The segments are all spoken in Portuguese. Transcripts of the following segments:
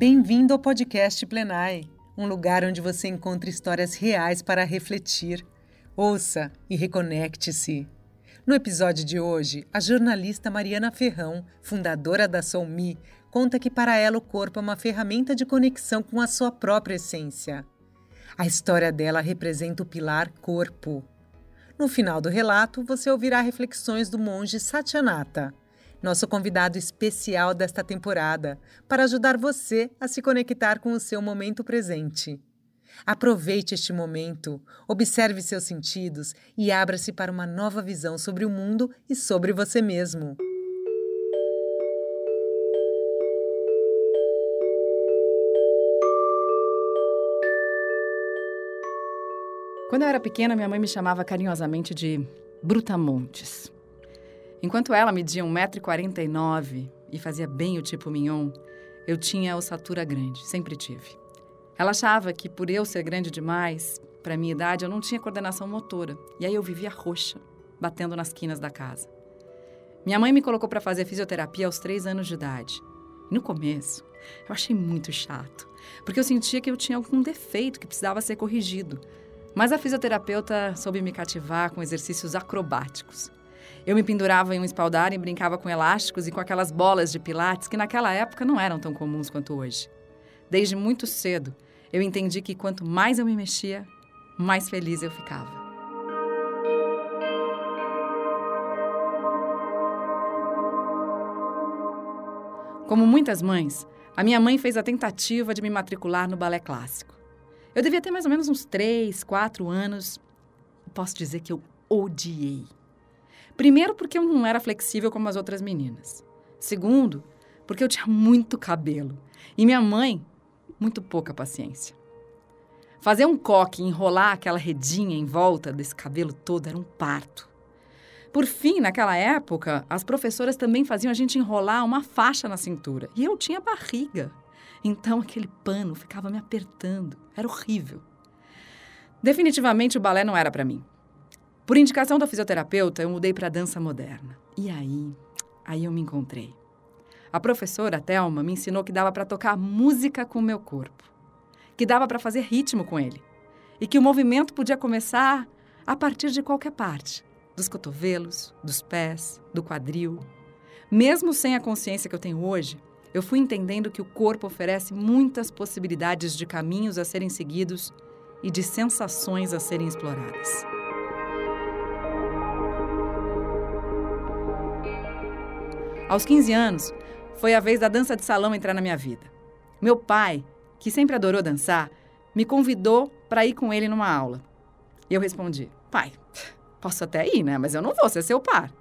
Bem-vindo ao podcast Plenai, um lugar onde você encontra histórias reais para refletir. Ouça e reconecte-se. No episódio de hoje, a jornalista Mariana Ferrão, fundadora da Soulme, conta que para ela o corpo é uma ferramenta de conexão com a sua própria essência. A história dela representa o pilar corpo. No final do relato, você ouvirá reflexões do monge Satyanata, nosso convidado especial desta temporada, para ajudar você a se conectar com o seu momento presente. Aproveite este momento, observe seus sentidos e abra-se para uma nova visão sobre o mundo e sobre você mesmo. Quando eu era pequena, minha mãe me chamava carinhosamente de Brutamontes. Enquanto ela media 1,49m e fazia bem o tipo mignon, eu tinha ossatura grande, sempre tive. Ela achava que por eu ser grande demais, para minha idade, eu não tinha coordenação motora, e aí eu vivia roxa, batendo nas quinas da casa. Minha mãe me colocou para fazer fisioterapia aos três anos de idade. No começo, eu achei muito chato, porque eu sentia que eu tinha algum defeito que precisava ser corrigido, mas a fisioterapeuta soube me cativar com exercícios acrobáticos. Eu me pendurava em um espaldar e brincava com elásticos e com aquelas bolas de pilates que naquela época não eram tão comuns quanto hoje. Desde muito cedo, eu entendi que quanto mais eu me mexia, mais feliz eu ficava. Como muitas mães, a minha mãe fez a tentativa de me matricular no balé clássico. Eu devia ter mais ou menos uns três, quatro anos. Posso dizer que eu odiei. Primeiro, porque eu não era flexível como as outras meninas. Segundo, porque eu tinha muito cabelo. E minha mãe, muito pouca paciência. Fazer um coque e enrolar aquela redinha em volta desse cabelo todo era um parto. Por fim, naquela época, as professoras também faziam a gente enrolar uma faixa na cintura. E eu tinha barriga. Então aquele pano ficava me apertando. Era horrível. Definitivamente o balé não era para mim. Por indicação da fisioterapeuta, eu mudei para dança moderna. E aí, aí eu me encontrei. A professora Thelma me ensinou que dava para tocar música com o meu corpo, que dava para fazer ritmo com ele e que o movimento podia começar a partir de qualquer parte, dos cotovelos, dos pés, do quadril. Mesmo sem a consciência que eu tenho hoje, eu fui entendendo que o corpo oferece muitas possibilidades de caminhos a serem seguidos e de sensações a serem exploradas. Aos 15 anos, foi a vez da dança de salão entrar na minha vida. Meu pai, que sempre adorou dançar, me convidou para ir com ele numa aula. Eu respondi: Pai, posso até ir, né? Mas eu não vou ser seu par.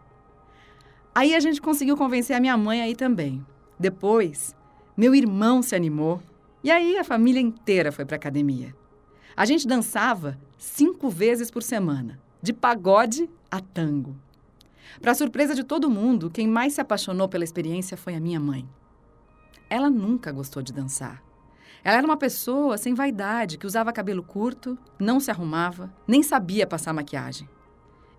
Aí a gente conseguiu convencer a minha mãe a ir também. Depois, meu irmão se animou e aí a família inteira foi para academia. A gente dançava cinco vezes por semana, de pagode a tango. Para surpresa de todo mundo, quem mais se apaixonou pela experiência foi a minha mãe. Ela nunca gostou de dançar. Ela era uma pessoa sem vaidade, que usava cabelo curto, não se arrumava, nem sabia passar maquiagem.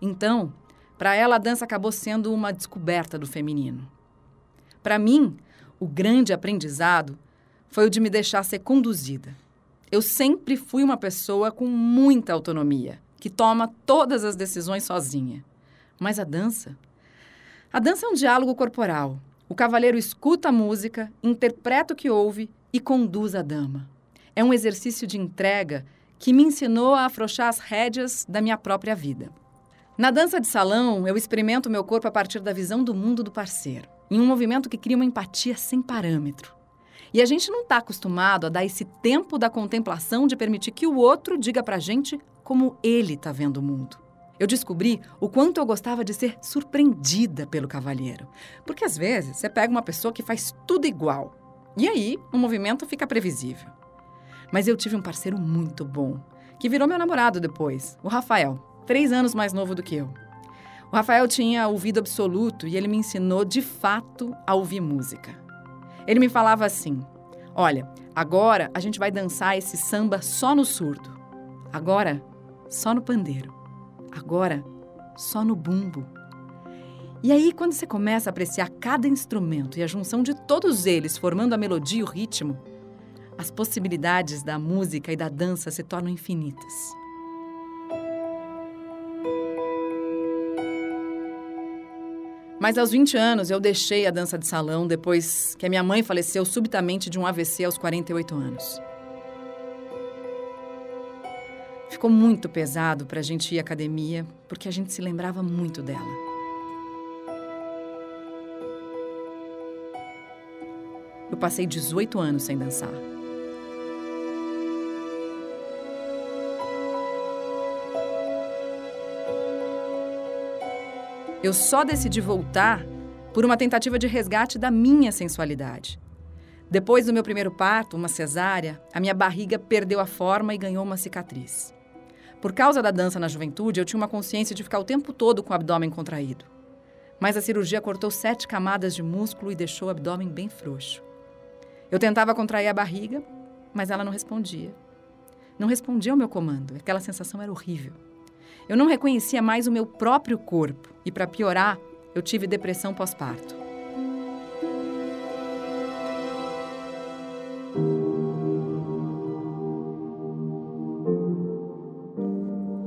Então, para ela a dança acabou sendo uma descoberta do feminino. Para mim, o grande aprendizado foi o de me deixar ser conduzida. Eu sempre fui uma pessoa com muita autonomia, que toma todas as decisões sozinha. Mas a dança? A dança é um diálogo corporal. O cavaleiro escuta a música, interpreta o que ouve e conduz a dama. É um exercício de entrega que me ensinou a afrouxar as rédeas da minha própria vida. Na dança de salão, eu experimento meu corpo a partir da visão do mundo do parceiro em um movimento que cria uma empatia sem parâmetro. E a gente não está acostumado a dar esse tempo da contemplação de permitir que o outro diga para a gente como ele está vendo o mundo. Eu descobri o quanto eu gostava de ser surpreendida pelo cavalheiro. Porque às vezes você pega uma pessoa que faz tudo igual. E aí o movimento fica previsível. Mas eu tive um parceiro muito bom, que virou meu namorado depois, o Rafael, três anos mais novo do que eu. O Rafael tinha ouvido absoluto e ele me ensinou de fato a ouvir música. Ele me falava assim: Olha, agora a gente vai dançar esse samba só no surdo. Agora, só no pandeiro. Agora, só no bumbo. E aí, quando você começa a apreciar cada instrumento e a junção de todos eles formando a melodia e o ritmo, as possibilidades da música e da dança se tornam infinitas. Mas aos 20 anos eu deixei a dança de salão depois que a minha mãe faleceu subitamente de um AVC aos 48 anos. Ficou muito pesado para a gente ir à academia, porque a gente se lembrava muito dela. Eu passei 18 anos sem dançar. Eu só decidi voltar por uma tentativa de resgate da minha sensualidade. Depois do meu primeiro parto, uma cesárea, a minha barriga perdeu a forma e ganhou uma cicatriz. Por causa da dança na juventude, eu tinha uma consciência de ficar o tempo todo com o abdômen contraído. Mas a cirurgia cortou sete camadas de músculo e deixou o abdômen bem frouxo. Eu tentava contrair a barriga, mas ela não respondia. Não respondia ao meu comando. Aquela sensação era horrível. Eu não reconhecia mais o meu próprio corpo e, para piorar, eu tive depressão pós-parto.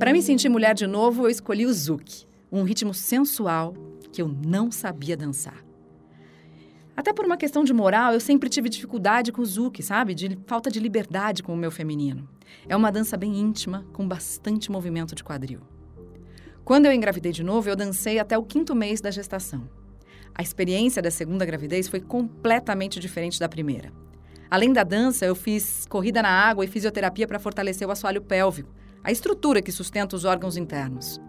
Para me sentir mulher de novo, eu escolhi o zouk, um ritmo sensual que eu não sabia dançar. Até por uma questão de moral, eu sempre tive dificuldade com o zouk, sabe? De falta de liberdade com o meu feminino. É uma dança bem íntima, com bastante movimento de quadril. Quando eu engravidei de novo, eu dancei até o quinto mês da gestação. A experiência da segunda gravidez foi completamente diferente da primeira. Além da dança, eu fiz corrida na água e fisioterapia para fortalecer o assoalho pélvico, a estrutura que sustenta os órgãos internos.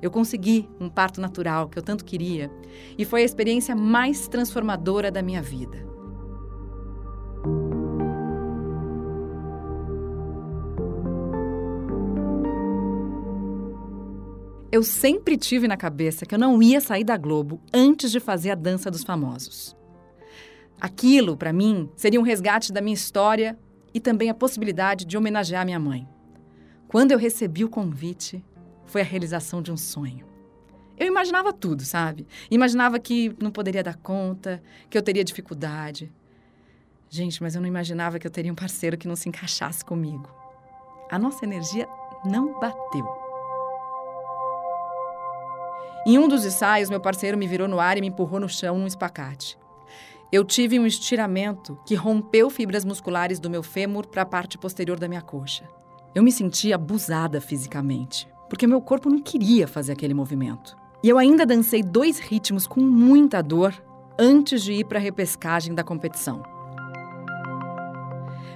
Eu consegui um parto natural que eu tanto queria e foi a experiência mais transformadora da minha vida. Eu sempre tive na cabeça que eu não ia sair da Globo antes de fazer a dança dos famosos. Aquilo, para mim, seria um resgate da minha história e também a possibilidade de homenagear minha mãe. Quando eu recebi o convite, foi a realização de um sonho. Eu imaginava tudo, sabe? Imaginava que não poderia dar conta, que eu teria dificuldade. Gente, mas eu não imaginava que eu teria um parceiro que não se encaixasse comigo. A nossa energia não bateu. Em um dos ensaios, meu parceiro me virou no ar e me empurrou no chão num espacate. Eu tive um estiramento que rompeu fibras musculares do meu fêmur para a parte posterior da minha coxa. Eu me senti abusada fisicamente porque meu corpo não queria fazer aquele movimento. E eu ainda dancei dois ritmos com muita dor antes de ir para a repescagem da competição.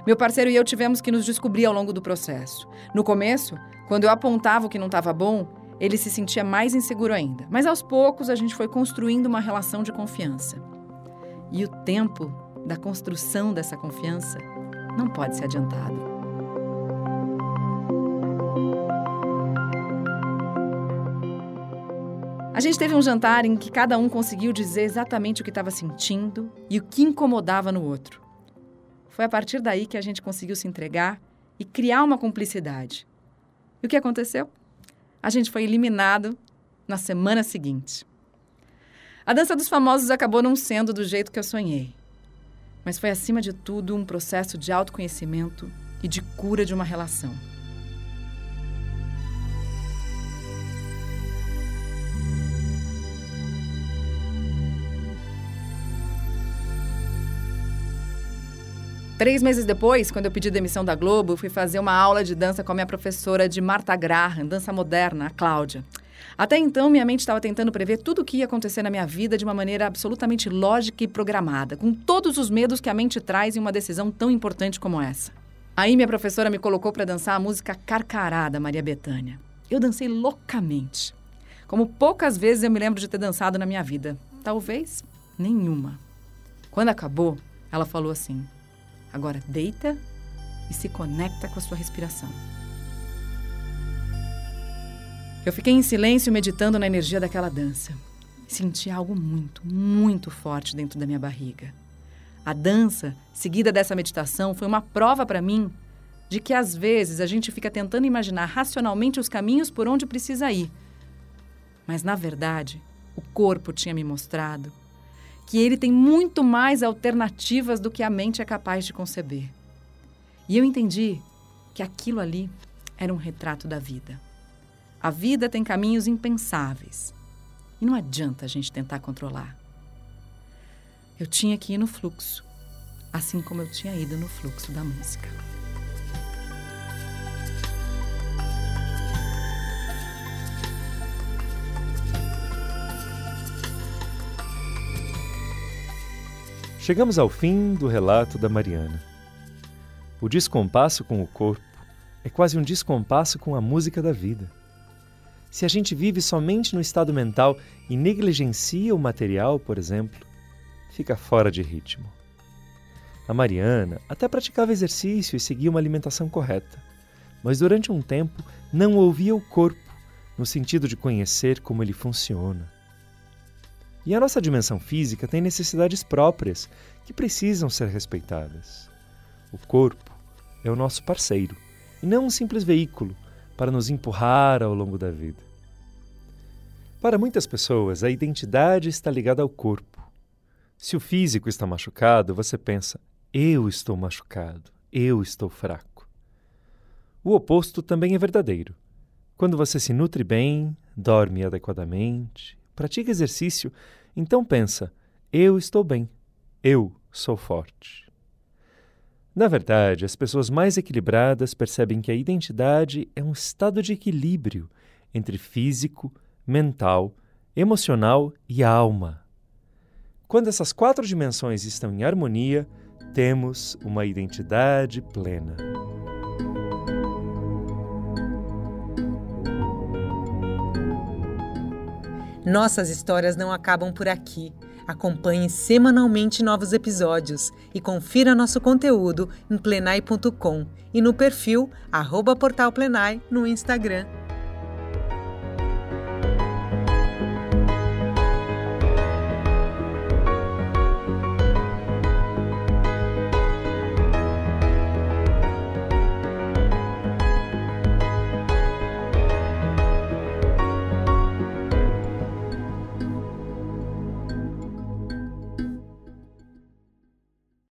Meu parceiro e eu tivemos que nos descobrir ao longo do processo. No começo, quando eu apontava o que não estava bom, ele se sentia mais inseguro ainda. Mas aos poucos a gente foi construindo uma relação de confiança. E o tempo da construção dessa confiança não pode ser adiantado. A gente teve um jantar em que cada um conseguiu dizer exatamente o que estava sentindo e o que incomodava no outro. Foi a partir daí que a gente conseguiu se entregar e criar uma cumplicidade. E o que aconteceu? A gente foi eliminado na semana seguinte. A dança dos famosos acabou não sendo do jeito que eu sonhei. Mas foi, acima de tudo, um processo de autoconhecimento e de cura de uma relação. Três meses depois, quando eu pedi demissão da Globo, fui fazer uma aula de dança com a minha professora de Marta Graham, dança moderna, a Cláudia. Até então, minha mente estava tentando prever tudo o que ia acontecer na minha vida de uma maneira absolutamente lógica e programada, com todos os medos que a mente traz em uma decisão tão importante como essa. Aí minha professora me colocou para dançar a música Carcará da Maria Bethânia. Eu dancei loucamente. Como poucas vezes eu me lembro de ter dançado na minha vida. Talvez nenhuma. Quando acabou, ela falou assim: Agora deita e se conecta com a sua respiração. Eu fiquei em silêncio meditando na energia daquela dança. Senti algo muito, muito forte dentro da minha barriga. A dança, seguida dessa meditação, foi uma prova para mim de que às vezes a gente fica tentando imaginar racionalmente os caminhos por onde precisa ir. Mas na verdade, o corpo tinha me mostrado que ele tem muito mais alternativas do que a mente é capaz de conceber. E eu entendi que aquilo ali era um retrato da vida. A vida tem caminhos impensáveis. E não adianta a gente tentar controlar. Eu tinha que ir no fluxo, assim como eu tinha ido no fluxo da música. Chegamos ao fim do relato da Mariana. O descompasso com o corpo é quase um descompasso com a música da vida. Se a gente vive somente no estado mental e negligencia o material, por exemplo, fica fora de ritmo. A Mariana até praticava exercício e seguia uma alimentação correta, mas durante um tempo não ouvia o corpo, no sentido de conhecer como ele funciona. E a nossa dimensão física tem necessidades próprias que precisam ser respeitadas. O corpo é o nosso parceiro e não um simples veículo para nos empurrar ao longo da vida. Para muitas pessoas, a identidade está ligada ao corpo. Se o físico está machucado, você pensa: eu estou machucado, eu estou fraco. O oposto também é verdadeiro. Quando você se nutre bem, dorme adequadamente, pratica exercício, então pensa: eu estou bem, eu sou forte. Na verdade, as pessoas mais equilibradas percebem que a identidade é um estado de equilíbrio entre físico, mental, emocional e alma. Quando essas quatro dimensões estão em harmonia, temos uma identidade plena. Nossas histórias não acabam por aqui. Acompanhe semanalmente novos episódios e confira nosso conteúdo em plenai.com e no perfil arroba no Instagram.